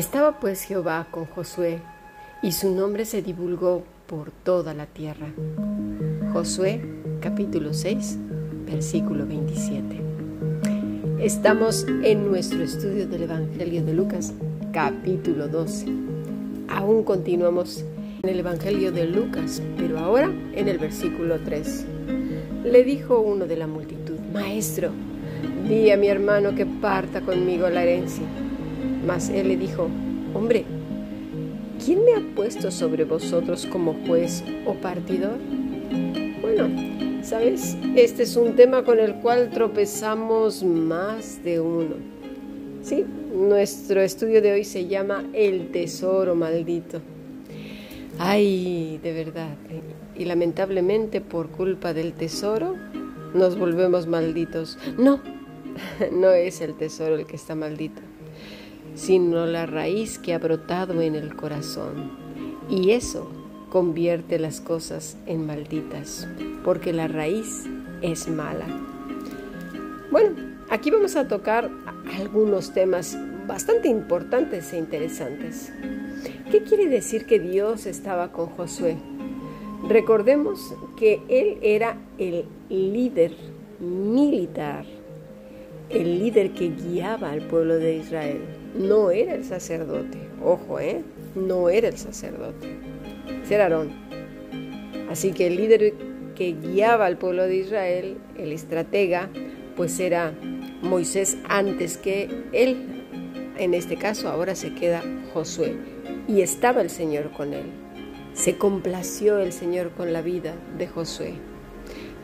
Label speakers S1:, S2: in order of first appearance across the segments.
S1: Estaba pues Jehová con Josué, y su nombre se divulgó por toda la tierra. Josué capítulo 6, versículo 27. Estamos en nuestro estudio del Evangelio de Lucas, capítulo 12. Aún continuamos en el Evangelio de Lucas, pero ahora en el versículo 3. Le dijo uno de la multitud, Maestro, di a mi hermano que parta conmigo la herencia. Mas él le dijo, hombre, ¿quién me ha puesto sobre vosotros como juez o partidor? Bueno, sabes, este es un tema con el cual tropezamos más de uno. Sí, nuestro estudio de hoy se llama El tesoro maldito. Ay, de verdad. Y lamentablemente por culpa del tesoro nos volvemos malditos. No, no es el tesoro el que está maldito sino la raíz que ha brotado en el corazón. Y eso convierte las cosas en malditas, porque la raíz es mala. Bueno, aquí vamos a tocar algunos temas bastante importantes e interesantes. ¿Qué quiere decir que Dios estaba con Josué? Recordemos que él era el líder militar, el líder que guiaba al pueblo de Israel no era el sacerdote. Ojo, ¿eh? No era el sacerdote. Era Aarón. Así que el líder que guiaba al pueblo de Israel, el estratega, pues era Moisés antes que él. En este caso ahora se queda Josué. Y estaba el Señor con él. Se complació el Señor con la vida de Josué.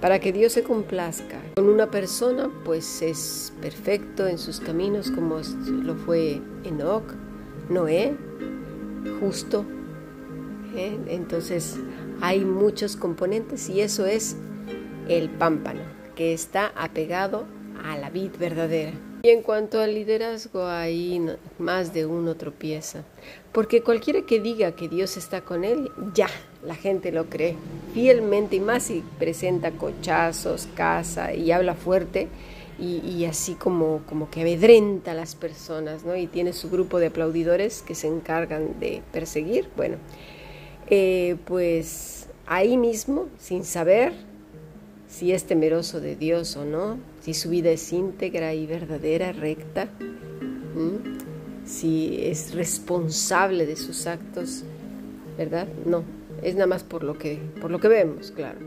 S1: Para que Dios se complazca con una persona, pues es perfecto en sus caminos como lo fue Enoch, Noé, justo. ¿eh? Entonces hay muchos componentes y eso es el pámpano, que está apegado a la vid verdadera. Y en cuanto al liderazgo, ahí más de uno tropieza. Porque cualquiera que diga que Dios está con él, ya, la gente lo cree fielmente y más si presenta cochazos, casa y habla fuerte y, así como, como que amedrenta a las personas, ¿no? Y tiene su grupo de aplaudidores que se encargan de perseguir. Bueno, eh, pues ahí mismo, sin saber, si es temeroso de Dios o no, si su vida es íntegra y verdadera, recta, si es responsable de sus actos, ¿verdad? No, es nada más por lo que, por lo que vemos, claro.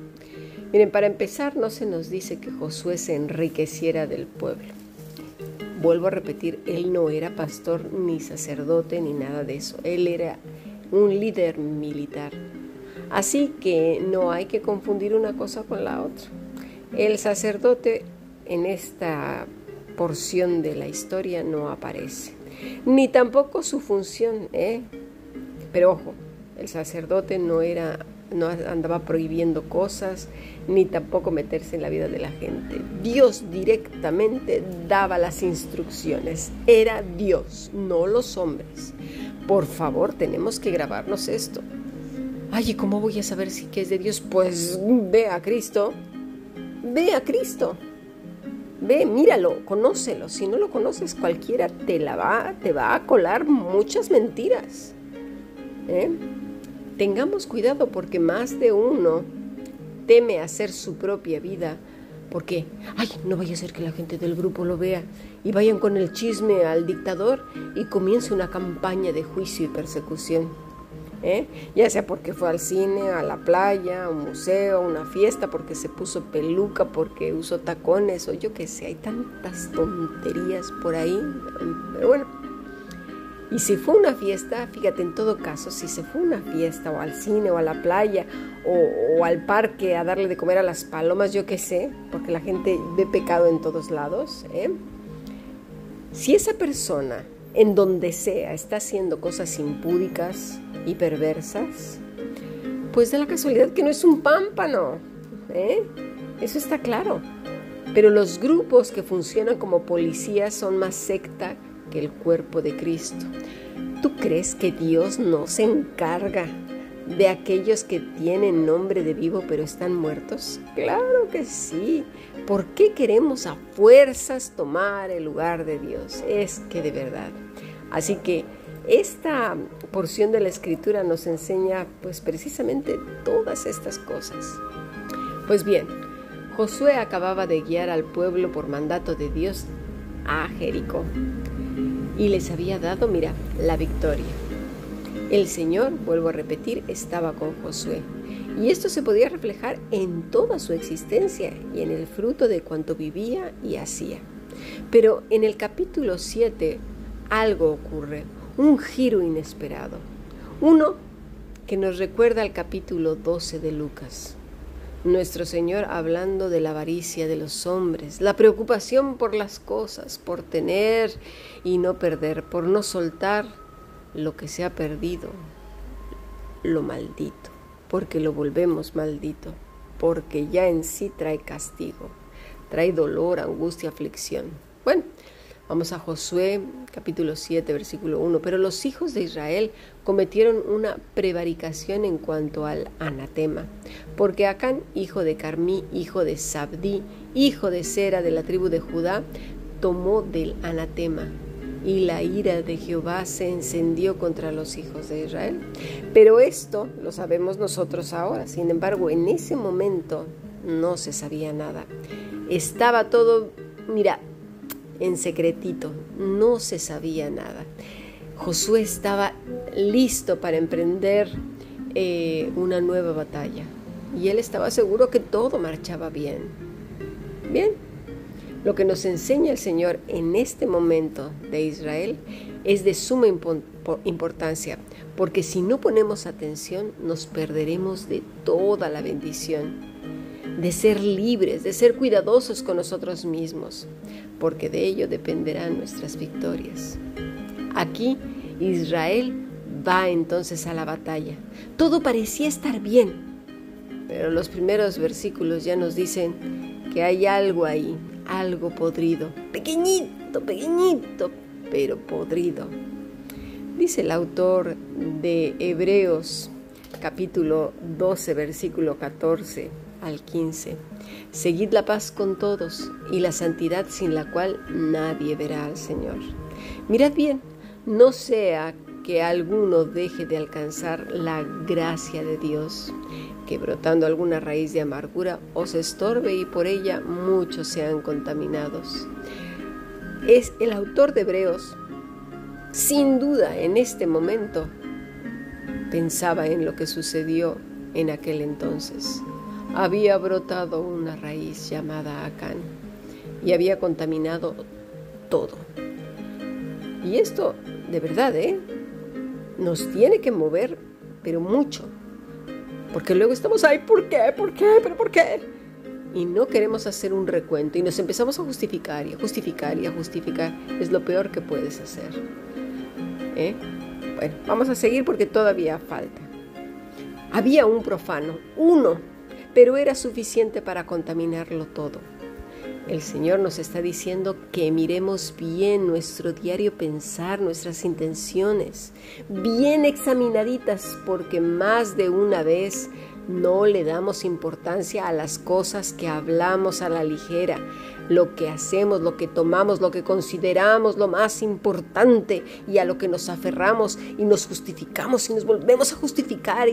S1: Miren, para empezar, no se nos dice que Josué se enriqueciera del pueblo. Vuelvo a repetir, él no era pastor ni sacerdote ni nada de eso. Él era un líder militar. Así que no hay que confundir una cosa con la otra. El sacerdote en esta porción de la historia no aparece, ni tampoco su función, ¿eh? Pero ojo, el sacerdote no era no andaba prohibiendo cosas, ni tampoco meterse en la vida de la gente. Dios directamente daba las instrucciones. Era Dios, no los hombres. Por favor, tenemos que grabarnos esto. Ay, ¿y cómo voy a saber si es de Dios? Pues ve a Cristo. Ve a Cristo. Ve, míralo, conócelo. Si no lo conoces, cualquiera te la va, te va a colar muchas mentiras. ¿Eh? Tengamos cuidado porque más de uno teme hacer su propia vida porque, ay, no vaya a ser que la gente del grupo lo vea y vayan con el chisme al dictador y comience una campaña de juicio y persecución. ¿eh? Ya sea porque fue al cine, a la playa, a un museo, a una fiesta, porque se puso peluca, porque usó tacones o yo qué sé, hay tantas tonterías por ahí. Pero bueno, y si fue una fiesta, fíjate, en todo caso, si se fue una fiesta o al cine o a la playa o, al parque a darle de comer a las palomas, yo qué sé, porque la gente ve pecado en todos lados, ¿eh? si esa persona en donde sea está haciendo cosas impúdicas y perversas, pues de la casualidad que no es un pámpano, ¿eh? eso está claro. Pero los grupos que funcionan como policías son más secta que el cuerpo de Cristo. ¿Tú crees que Dios no se encarga de aquellos que tienen nombre de vivo pero están muertos? Claro que sí. ¿Por qué queremos a fuerzas tomar el lugar de Dios? Es que de verdad. Así que esta porción de la escritura nos enseña pues precisamente todas estas cosas. Pues bien, Josué acababa de guiar al pueblo por mandato de Dios a Jericó y les había dado, mira, la victoria. El Señor, vuelvo a repetir, estaba con Josué. Y esto se podía reflejar en toda su existencia y en el fruto de cuanto vivía y hacía. Pero en el capítulo 7 algo ocurre, un giro inesperado. Uno que nos recuerda al capítulo 12 de Lucas. Nuestro Señor hablando de la avaricia de los hombres, la preocupación por las cosas, por tener y no perder, por no soltar lo que se ha perdido, lo maldito, porque lo volvemos maldito, porque ya en sí trae castigo, trae dolor, angustia, aflicción. Bueno, vamos a Josué capítulo 7, versículo 1, pero los hijos de Israel cometieron una prevaricación en cuanto al anatema, porque Acán, hijo de Carmí, hijo de Sabdí, hijo de Sera de la tribu de Judá, tomó del anatema y la ira de Jehová se encendió contra los hijos de Israel. Pero esto lo sabemos nosotros ahora. Sin embargo, en ese momento no se sabía nada. Estaba todo, mira, en secretito, no se sabía nada. Josué estaba listo para emprender eh, una nueva batalla y él estaba seguro que todo marchaba bien. Bien, lo que nos enseña el Señor en este momento de Israel es de suma importancia, porque si no ponemos atención nos perderemos de toda la bendición, de ser libres, de ser cuidadosos con nosotros mismos, porque de ello dependerán nuestras victorias. Aquí Israel va entonces a la batalla. Todo parecía estar bien, pero los primeros versículos ya nos dicen que hay algo ahí, algo podrido, pequeñito, pequeñito, pero podrido. Dice el autor de Hebreos capítulo 12, versículo 14 al 15. Seguid la paz con todos y la santidad sin la cual nadie verá al Señor. Mirad bien, no sea que alguno deje de alcanzar la gracia de Dios, que brotando alguna raíz de amargura os estorbe y por ella muchos sean contaminados. Es el autor de Hebreos, sin duda en este momento, pensaba en lo que sucedió en aquel entonces. Había brotado una raíz llamada Acán y había contaminado todo. Y esto, de verdad, ¿eh? nos tiene que mover, pero mucho. Porque luego estamos, ay, ¿por qué? ¿Por qué? ¿Pero por qué? Y no queremos hacer un recuento y nos empezamos a justificar y a justificar y a justificar. Es lo peor que puedes hacer. ¿Eh? Bueno, vamos a seguir porque todavía falta. Había un profano, uno, pero era suficiente para contaminarlo todo. El Señor nos está diciendo que miremos bien nuestro diario pensar, nuestras intenciones, bien examinaditas, porque más de una vez no le damos importancia a las cosas que hablamos a la ligera, lo que hacemos, lo que tomamos, lo que consideramos lo más importante y a lo que nos aferramos y nos justificamos y nos volvemos a justificar.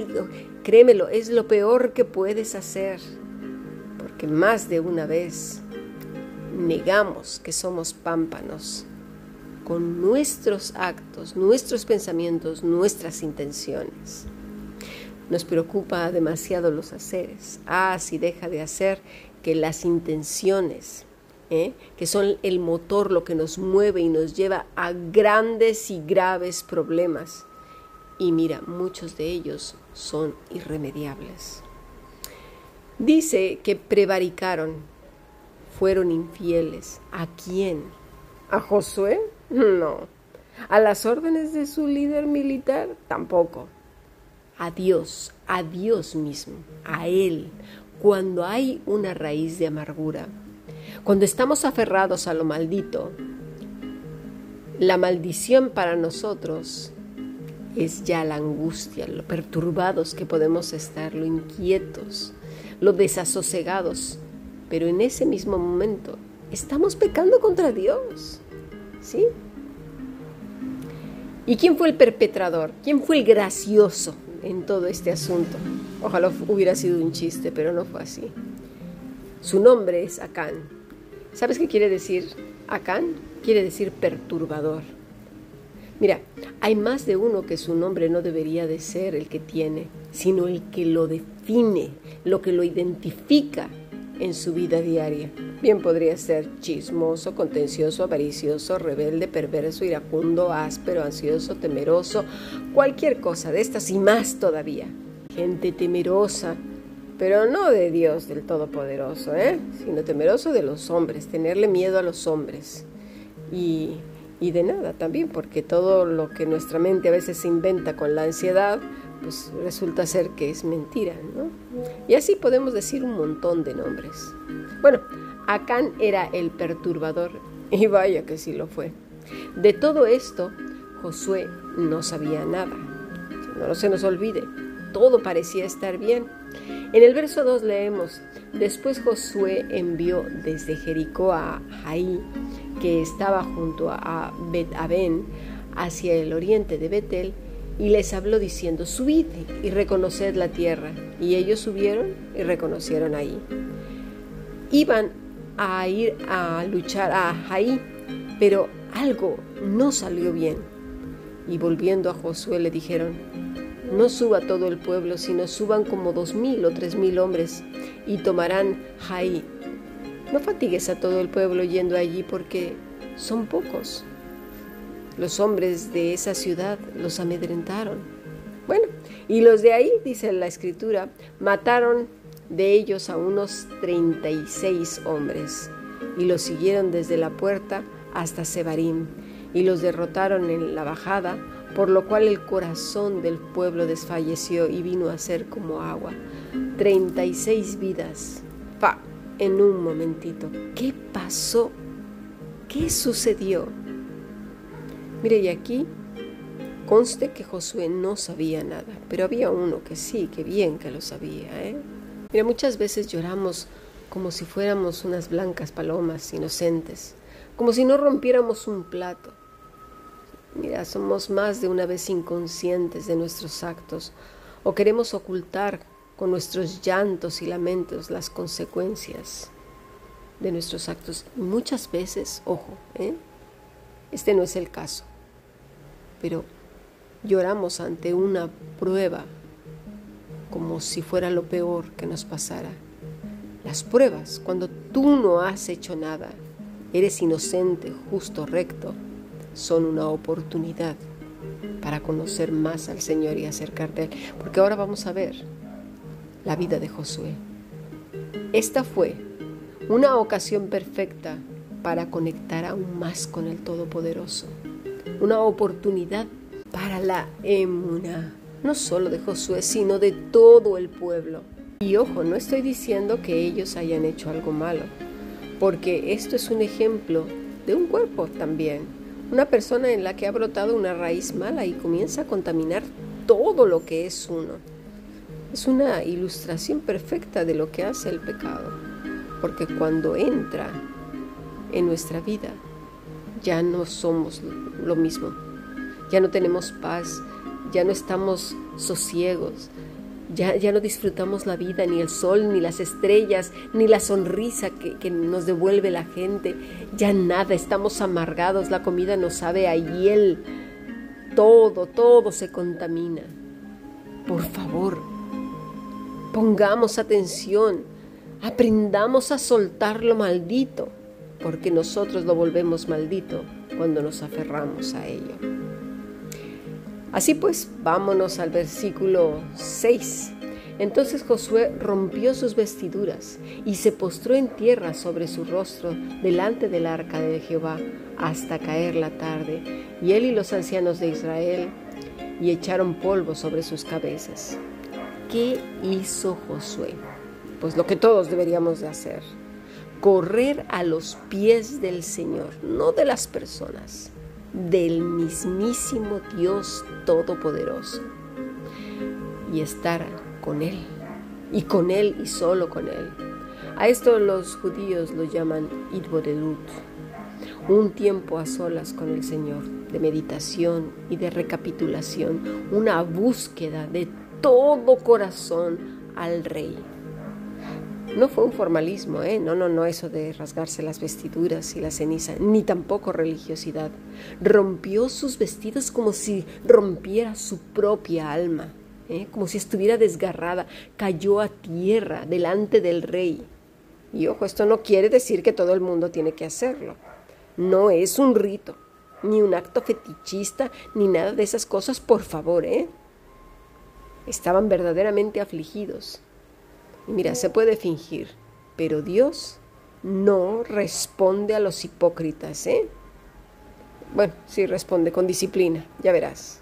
S1: Créemelo, es lo peor que puedes hacer, porque más de una vez negamos que somos pámpanos con nuestros actos, nuestros pensamientos, nuestras intenciones. Nos preocupa demasiado los haceres. Ah, si deja de hacer que las intenciones, ¿eh? que son el motor, lo que nos mueve y nos lleva a grandes y graves problemas. Y mira, muchos de ellos son irremediables. Dice que prevaricaron, fueron infieles. ¿A quién? ¿A Josué? No. ¿A las órdenes de su líder militar? Tampoco. A Dios, a Dios mismo, a Él, cuando hay una raíz de amargura, cuando estamos aferrados a lo maldito, la maldición para nosotros es ya la angustia, lo perturbados que podemos estar, lo inquietos, lo desasosegados, pero en ese mismo momento estamos pecando contra Dios. ¿Sí? ¿Y quién fue el perpetrador? ¿Quién fue el gracioso en todo este asunto? Ojalá hubiera sido un chiste, pero no fue así. Su nombre es Acán. ¿Sabes qué quiere decir Acán? Quiere decir perturbador. Mira, hay más de uno que su nombre no debería de ser el que tiene, sino el que lo define, lo que lo identifica en su vida diaria. Bien podría ser chismoso, contencioso, avaricioso, rebelde, perverso, iracundo, áspero, ansioso, temeroso, cualquier cosa de estas y más todavía. Gente temerosa, pero no de Dios del Todopoderoso, ¿eh? sino temeroso de los hombres, tenerle miedo a los hombres. Y, y de nada también, porque todo lo que nuestra mente a veces inventa con la ansiedad, pues resulta ser que es mentira, ¿no? Y así podemos decir un montón de nombres. Bueno, Acán era el perturbador, y vaya que sí lo fue. De todo esto, Josué no sabía nada. No se nos olvide, todo parecía estar bien. En el verso 2 leemos, después Josué envió desde Jericó a Jaí, que estaba junto a Bet-Aben, hacia el oriente de Betel, y les habló diciendo, subid y reconoced la tierra. Y ellos subieron y reconocieron ahí. Iban a ir a luchar a Jaí, pero algo no salió bien. Y volviendo a Josué le dijeron, no suba todo el pueblo, sino suban como dos mil o tres mil hombres y tomarán Jaí. No fatigues a todo el pueblo yendo allí porque son pocos. Los hombres de esa ciudad los amedrentaron. Bueno, y los de ahí, dice la escritura, mataron de ellos a unos 36 hombres y los siguieron desde la puerta hasta Sebarim y los derrotaron en la bajada, por lo cual el corazón del pueblo desfalleció y vino a ser como agua. 36 vidas. Pa, en un momentito. ¿Qué pasó? ¿Qué sucedió? Mire, y aquí conste que Josué no sabía nada, pero había uno que sí, que bien que lo sabía. ¿eh? Mira, muchas veces lloramos como si fuéramos unas blancas palomas inocentes, como si no rompiéramos un plato. Mira, somos más de una vez inconscientes de nuestros actos o queremos ocultar con nuestros llantos y lamentos las consecuencias de nuestros actos. Muchas veces, ojo, ¿eh? Este no es el caso. Pero lloramos ante una prueba como si fuera lo peor que nos pasara. Las pruebas, cuando tú no has hecho nada, eres inocente, justo, recto, son una oportunidad para conocer más al Señor y acercarte a Él. Porque ahora vamos a ver la vida de Josué. Esta fue una ocasión perfecta para conectar aún más con el Todopoderoso. Una oportunidad para la emuna, no solo de Josué, sino de todo el pueblo. Y ojo, no estoy diciendo que ellos hayan hecho algo malo, porque esto es un ejemplo de un cuerpo también. Una persona en la que ha brotado una raíz mala y comienza a contaminar todo lo que es uno. Es una ilustración perfecta de lo que hace el pecado, porque cuando entra en nuestra vida, ya no somos lo mismo, ya no tenemos paz, ya no estamos sosiegos, ya, ya no disfrutamos la vida, ni el sol, ni las estrellas, ni la sonrisa que, que nos devuelve la gente, ya nada, estamos amargados, la comida nos sabe a hiel, todo, todo se contamina. Por favor, pongamos atención, aprendamos a soltar lo maldito porque nosotros lo volvemos maldito cuando nos aferramos a ello. Así pues, vámonos al versículo 6. Entonces Josué rompió sus vestiduras y se postró en tierra sobre su rostro delante del arca de Jehová hasta caer la tarde, y él y los ancianos de Israel, y echaron polvo sobre sus cabezas. ¿Qué hizo Josué? Pues lo que todos deberíamos de hacer correr a los pies del Señor, no de las personas, del mismísimo Dios Todopoderoso y estar con Él, y con Él y solo con Él. A esto los judíos lo llaman Idbodelut, un tiempo a solas con el Señor, de meditación y de recapitulación, una búsqueda de todo corazón al Rey. No fue un formalismo, ¿eh? no, no, no, eso de rasgarse las vestiduras y la ceniza, ni tampoco religiosidad. Rompió sus vestidos como si rompiera su propia alma, ¿eh? como si estuviera desgarrada, cayó a tierra delante del rey. Y ojo, esto no quiere decir que todo el mundo tiene que hacerlo. No es un rito, ni un acto fetichista, ni nada de esas cosas, por favor, ¿eh? Estaban verdaderamente afligidos mira, se puede fingir, pero Dios no responde a los hipócritas, ¿eh? Bueno, sí responde con disciplina, ya verás.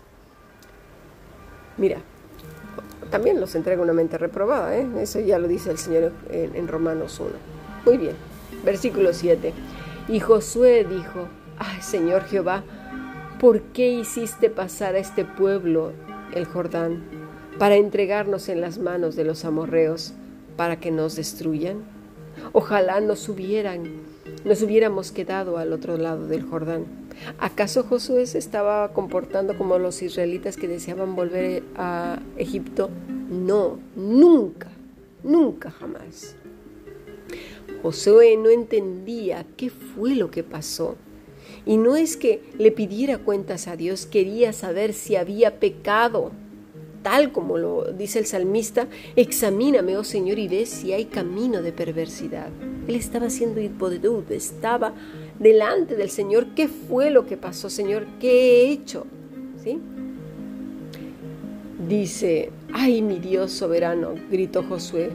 S1: Mira, también los entrega una mente reprobada, ¿eh? Eso ya lo dice el Señor en, en Romanos 1. Muy bien, versículo 7. Y Josué dijo, ay Señor Jehová, ¿por qué hiciste pasar a este pueblo el Jordán para entregarnos en las manos de los amorreos? Para que nos destruyan? Ojalá nos hubieran, nos hubiéramos quedado al otro lado del Jordán. ¿Acaso Josué se estaba comportando como los israelitas que deseaban volver a Egipto? No, nunca, nunca jamás. Josué no entendía qué fue lo que pasó. Y no es que le pidiera cuentas a Dios, quería saber si había pecado tal como lo dice el salmista, examíname, oh Señor, y ve si hay camino de perversidad. Él estaba haciendo hipodedud, estaba delante del Señor. ¿Qué fue lo que pasó, Señor? ¿Qué he hecho? ¿Sí? Dice, ay mi Dios soberano, gritó Josué,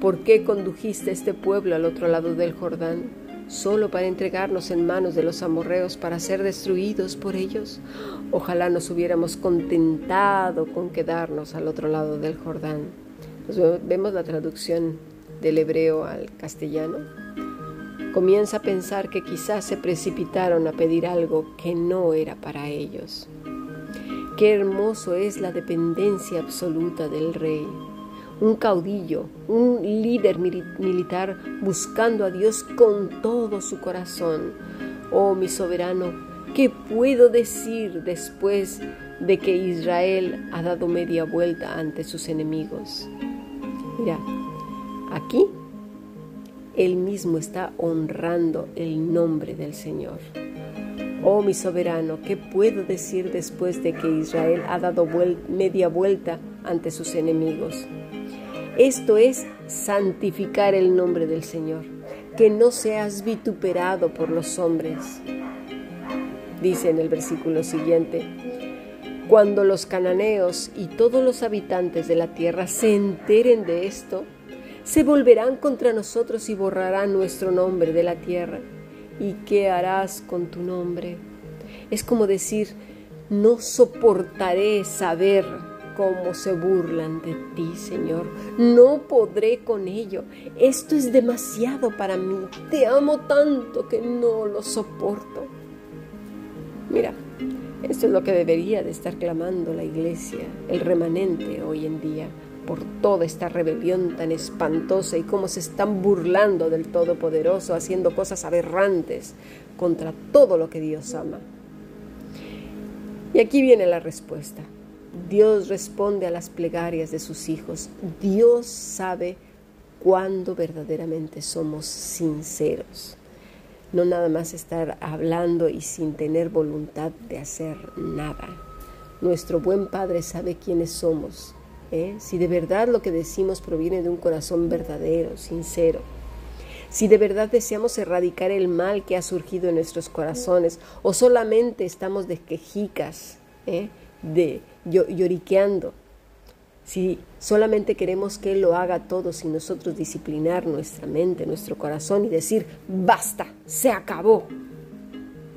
S1: ¿por qué condujiste a este pueblo al otro lado del Jordán? Solo para entregarnos en manos de los amorreos para ser destruidos por ellos? Ojalá nos hubiéramos contentado con quedarnos al otro lado del Jordán. vemos la traducción del hebreo al castellano. Comienza a pensar que quizás se precipitaron a pedir algo que no era para ellos. Qué hermoso es la dependencia absoluta del rey un caudillo, un líder militar buscando a Dios con todo su corazón. Oh mi soberano, ¿qué puedo decir después de que Israel ha dado media vuelta ante sus enemigos? Mira, aquí él mismo está honrando el nombre del Señor. Oh mi soberano, ¿qué puedo decir después de que Israel ha dado media vuelta ante sus enemigos? Esto es santificar el nombre del Señor, que no seas vituperado por los hombres. Dice en el versículo siguiente, cuando los cananeos y todos los habitantes de la tierra se enteren de esto, se volverán contra nosotros y borrarán nuestro nombre de la tierra. ¿Y qué harás con tu nombre? Es como decir, no soportaré saber cómo se burlan de ti, Señor. No podré con ello. Esto es demasiado para mí. Te amo tanto que no lo soporto. Mira, esto es lo que debería de estar clamando la iglesia, el remanente hoy en día, por toda esta rebelión tan espantosa y cómo se están burlando del Todopoderoso, haciendo cosas aberrantes contra todo lo que Dios ama. Y aquí viene la respuesta. Dios responde a las plegarias de sus hijos. Dios sabe cuándo verdaderamente somos sinceros. No nada más estar hablando y sin tener voluntad de hacer nada. Nuestro buen Padre sabe quiénes somos. ¿eh? Si de verdad lo que decimos proviene de un corazón verdadero, sincero. Si de verdad deseamos erradicar el mal que ha surgido en nuestros corazones o solamente estamos de quejicas, ¿eh? De lloriqueando. Si solamente queremos que Él lo haga todo sin nosotros disciplinar nuestra mente, nuestro corazón y decir, basta, se acabó,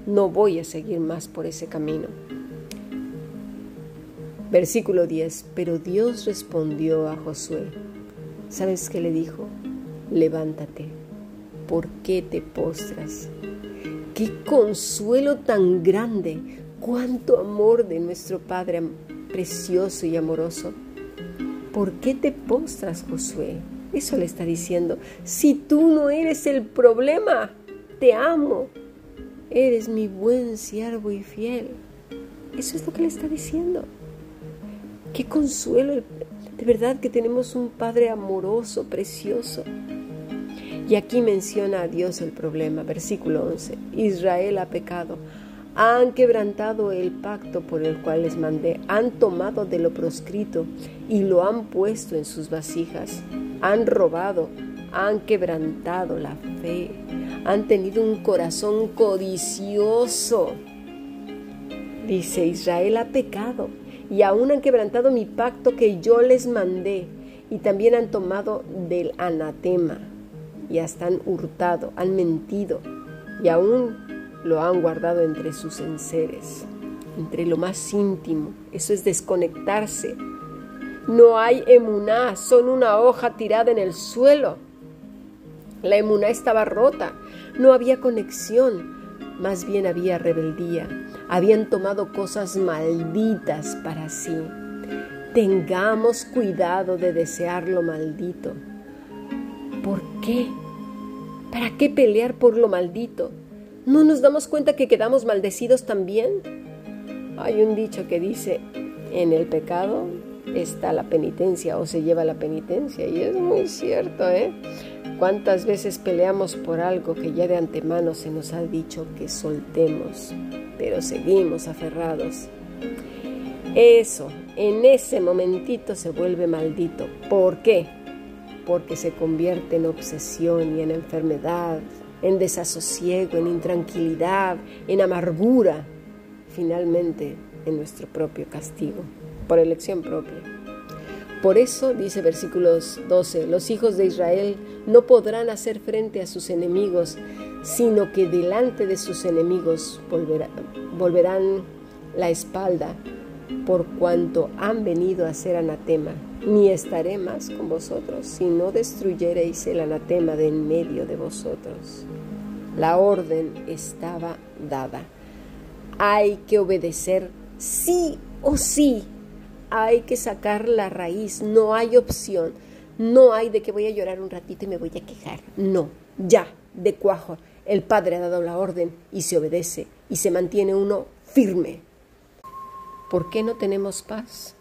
S1: no voy a seguir más por ese camino. Versículo 10, pero Dios respondió a Josué, ¿sabes qué le dijo? Levántate, ¿por qué te postras? Qué consuelo tan grande cuánto amor de nuestro Padre precioso y amoroso. ¿Por qué te postras, Josué? Eso le está diciendo. Si tú no eres el problema, te amo. eres mi buen siervo y fiel. Eso es lo que le está diciendo. Qué consuelo, de verdad que tenemos un Padre amoroso, precioso. Y aquí menciona a Dios el problema, versículo 11. Israel ha pecado, han quebrantado el pacto por el cual les mandé, han tomado de lo proscrito y lo han puesto en sus vasijas, han robado, han quebrantado la fe, han tenido un corazón codicioso. Dice, Israel ha pecado y aún han quebrantado mi pacto que yo les mandé y también han tomado del anatema y hasta han hurtado, han mentido y aún lo han guardado entre sus enseres, entre lo más íntimo. Eso es desconectarse. No hay emuná, son una hoja tirada en el suelo. La emuná estaba rota, no había conexión, más bien había rebeldía. Habían tomado cosas malditas para sí. Tengamos cuidado de desear lo maldito. ¿Por qué? ¿Para qué pelear por lo maldito? ¿No nos damos cuenta que quedamos maldecidos también? Hay un dicho que dice, en el pecado está la penitencia o se lleva la penitencia y es muy cierto, ¿eh? ¿Cuántas veces peleamos por algo que ya de antemano se nos ha dicho que soltemos, pero seguimos aferrados? Eso, en ese momentito se vuelve maldito. ¿Por qué? Porque se convierte en obsesión y en enfermedad, en desasosiego, en intranquilidad, en amargura, finalmente en nuestro propio castigo, por elección propia. Por eso, dice versículos 12, los hijos de Israel no podrán hacer frente a sus enemigos, sino que delante de sus enemigos volverán la espalda, por cuanto han venido a ser anatema. Ni estaré más con vosotros, si no destruyereis el anatema de en medio de vosotros. La orden estaba dada. Hay que obedecer sí o sí hay que sacar la raíz, no hay opción, no hay de que voy a llorar un ratito y me voy a quejar, no, ya, de cuajo, el Padre ha dado la orden y se obedece y se mantiene uno firme. ¿Por qué no tenemos paz?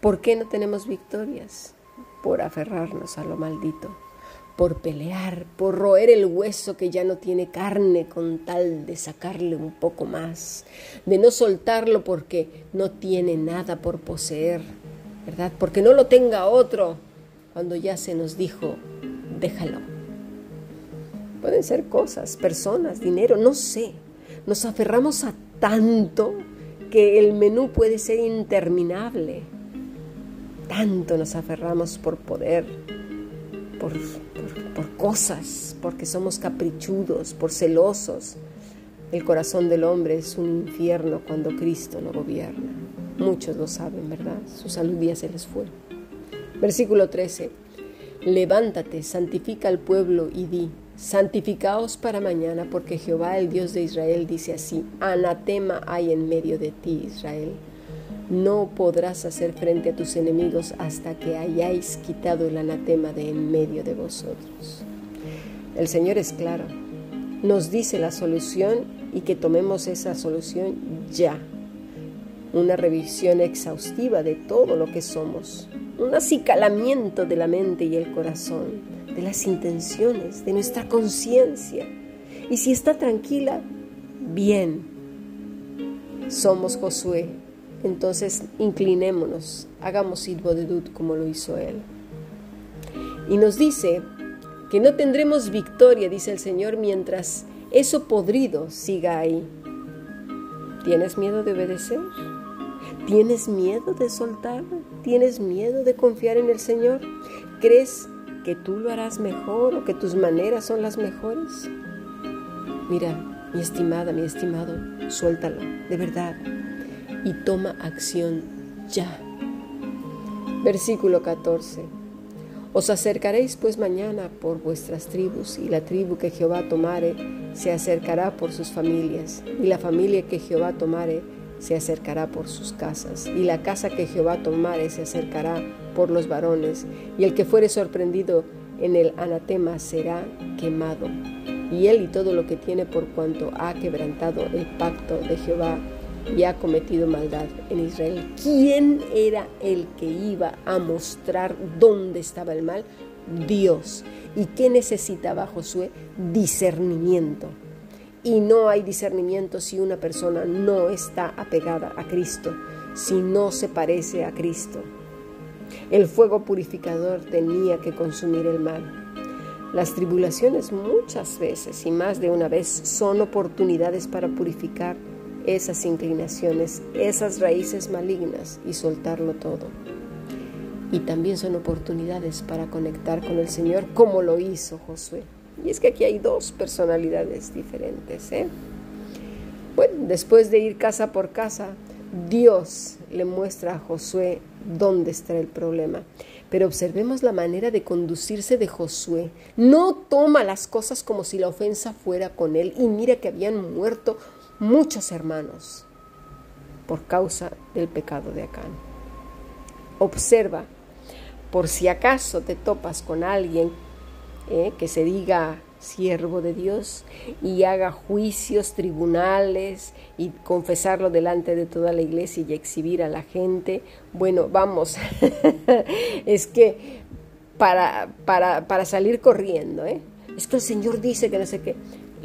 S1: ¿Por qué no tenemos victorias? Por aferrarnos a lo maldito por pelear, por roer el hueso que ya no tiene carne con tal de sacarle un poco más, de no soltarlo porque no tiene nada por poseer, ¿verdad? Porque no lo tenga otro, cuando ya se nos dijo, déjalo. Pueden ser cosas, personas, dinero, no sé. Nos aferramos a tanto que el menú puede ser interminable. Tanto nos aferramos por poder, por, cosas, porque somos caprichudos, por celosos. El corazón del hombre es un infierno cuando Cristo no gobierna. Muchos lo saben, ¿verdad? Su salud ya se les fue. Versículo 13. Levántate, santifica al pueblo y di, santificaos para mañana, porque Jehová, el Dios de Israel, dice así, anatema hay en medio de ti, Israel no podrás hacer frente a tus enemigos hasta que hayáis quitado el anatema de en medio de vosotros. El Señor es claro, nos dice la solución y que tomemos esa solución ya. Una revisión exhaustiva de todo lo que somos, un acicalamiento de la mente y el corazón, de las intenciones, de nuestra conciencia. Y si está tranquila, bien. Somos Josué, entonces inclinémonos, hagamos Dud como lo hizo él. Y nos dice que no tendremos victoria, dice el Señor, mientras eso podrido siga ahí. ¿Tienes miedo de obedecer? ¿Tienes miedo de soltar? ¿Tienes miedo de confiar en el Señor? ¿Crees que tú lo harás mejor o que tus maneras son las mejores? Mira, mi estimada, mi estimado, suéltalo, de verdad y toma acción ya. Versículo 14. Os acercaréis pues mañana por vuestras tribus, y la tribu que Jehová tomare se acercará por sus familias, y la familia que Jehová tomare se acercará por sus casas, y la casa que Jehová tomare se acercará por los varones, y el que fuere sorprendido en el anatema será quemado. y él y todo lo que tiene por cuanto ha quebrantado el pacto de Jehová y ha cometido maldad en Israel. ¿Quién era el que iba a mostrar dónde estaba el mal? Dios. ¿Y qué necesitaba Josué? Discernimiento. Y no hay discernimiento si una persona no está apegada a Cristo, si no se parece a Cristo. El fuego purificador tenía que consumir el mal. Las tribulaciones muchas veces y más de una vez son oportunidades para purificar esas inclinaciones, esas raíces malignas y soltarlo todo. Y también son oportunidades para conectar con el Señor como lo hizo Josué. Y es que aquí hay dos personalidades diferentes. ¿eh? Bueno, después de ir casa por casa, Dios le muestra a Josué dónde está el problema. Pero observemos la manera de conducirse de Josué. No toma las cosas como si la ofensa fuera con él. Y mira que habían muerto muchos hermanos por causa del pecado de Acán. Observa, por si acaso te topas con alguien eh, que se diga siervo de Dios y haga juicios, tribunales y confesarlo delante de toda la iglesia y exhibir a la gente. Bueno, vamos, es que para, para, para salir corriendo, ¿eh? es que el Señor dice que no sé qué.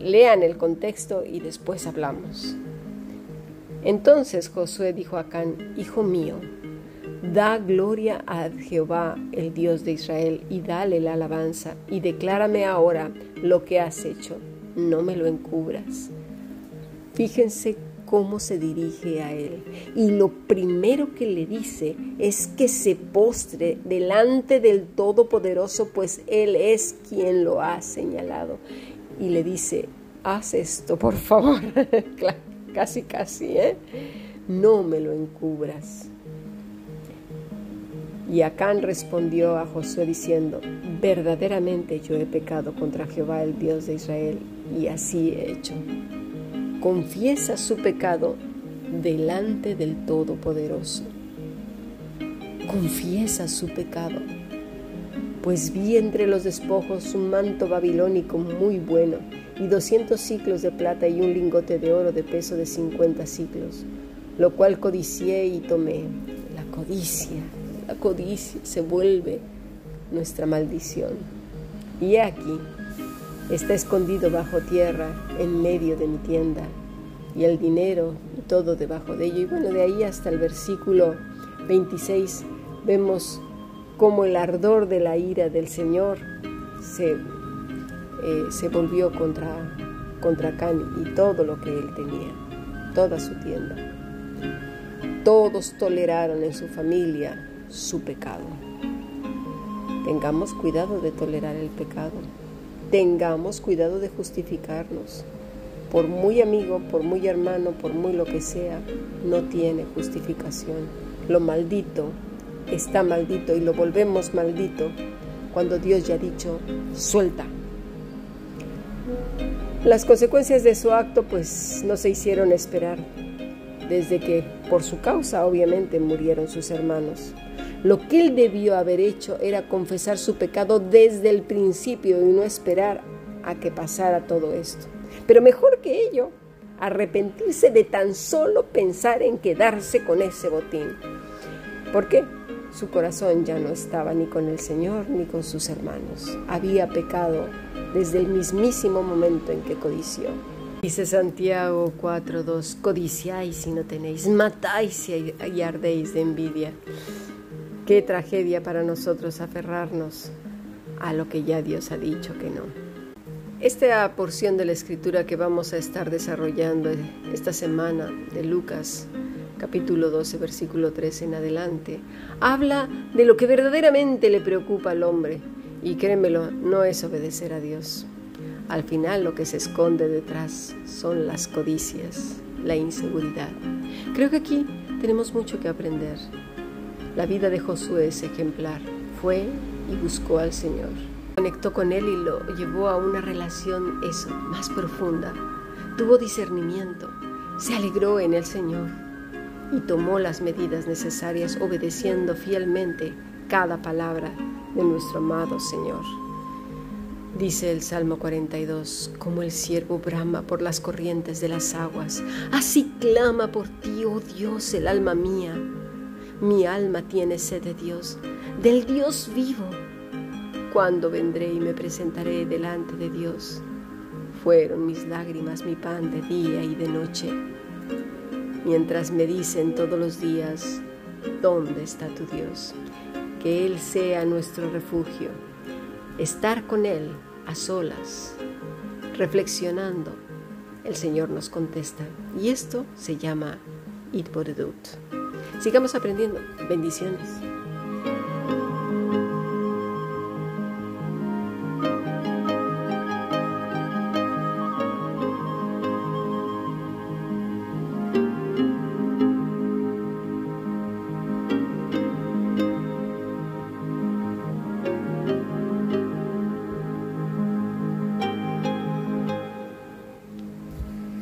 S1: Lean el contexto y después hablamos. Entonces Josué dijo a Acán, Hijo mío, da gloria a Jehová, el Dios de Israel, y dale la alabanza, y declárame ahora lo que has hecho, no me lo encubras. Fíjense cómo se dirige a él. Y lo primero que le dice es que se postre delante del Todopoderoso, pues Él es quien lo ha señalado y le dice, haz esto, por favor. casi, casi, ¿eh? No me lo encubras. Y Acán respondió a Josué diciendo, verdaderamente yo he pecado contra Jehová, el Dios de Israel, y así he hecho. Confiesa su pecado delante del Todopoderoso. Confiesa su pecado pues vi entre los despojos un manto babilónico muy bueno, y doscientos ciclos de plata y un lingote de oro de peso de cincuenta ciclos, lo cual codicié y tomé. La codicia, la codicia se vuelve nuestra maldición. Y aquí está escondido bajo tierra en medio de mi tienda, y el dinero y todo debajo de ello. Y bueno, de ahí hasta el versículo 26 vemos como el ardor de la ira del Señor se, eh, se volvió contra, contra Can y todo lo que él tenía, toda su tienda. Todos toleraron en su familia su pecado. Tengamos cuidado de tolerar el pecado. Tengamos cuidado de justificarnos. Por muy amigo, por muy hermano, por muy lo que sea, no tiene justificación. Lo maldito está maldito y lo volvemos maldito cuando Dios ya ha dicho, suelta. Las consecuencias de su acto pues no se hicieron esperar, desde que por su causa obviamente murieron sus hermanos. Lo que él debió haber hecho era confesar su pecado desde el principio y no esperar a que pasara todo esto. Pero mejor que ello, arrepentirse de tan solo pensar en quedarse con ese botín. ¿Por qué? Su corazón ya no estaba ni con el Señor ni con sus hermanos. Había pecado desde el mismísimo momento en que codició. Dice Santiago 4.2, codiciáis y no tenéis, matáis y ardéis de envidia. Qué tragedia para nosotros aferrarnos a lo que ya Dios ha dicho que no. Esta porción de la escritura que vamos a estar desarrollando esta semana de Lucas capítulo 12, versículo 13 en adelante, habla de lo que verdaderamente le preocupa al hombre. Y créemelo, no es obedecer a Dios. Al final lo que se esconde detrás son las codicias, la inseguridad. Creo que aquí tenemos mucho que aprender. La vida de Josué es ejemplar. Fue y buscó al Señor. Conectó con Él y lo llevó a una relación, eso, más profunda. Tuvo discernimiento. Se alegró en el Señor y tomó las medidas necesarias obedeciendo fielmente cada palabra de nuestro amado Señor. Dice el Salmo 42, como el siervo brama por las corrientes de las aguas, así clama por ti, oh Dios, el alma mía. Mi alma tiene sed de Dios, del Dios vivo. ¿Cuándo vendré y me presentaré delante de Dios? Fueron mis lágrimas mi pan de día y de noche, mientras me dicen todos los días, ¿dónde está tu Dios? Que Él sea nuestro refugio estar con Él a solas, reflexionando, el Señor nos contesta. Y esto se llama Itboredut. Sigamos aprendiendo. Bendiciones.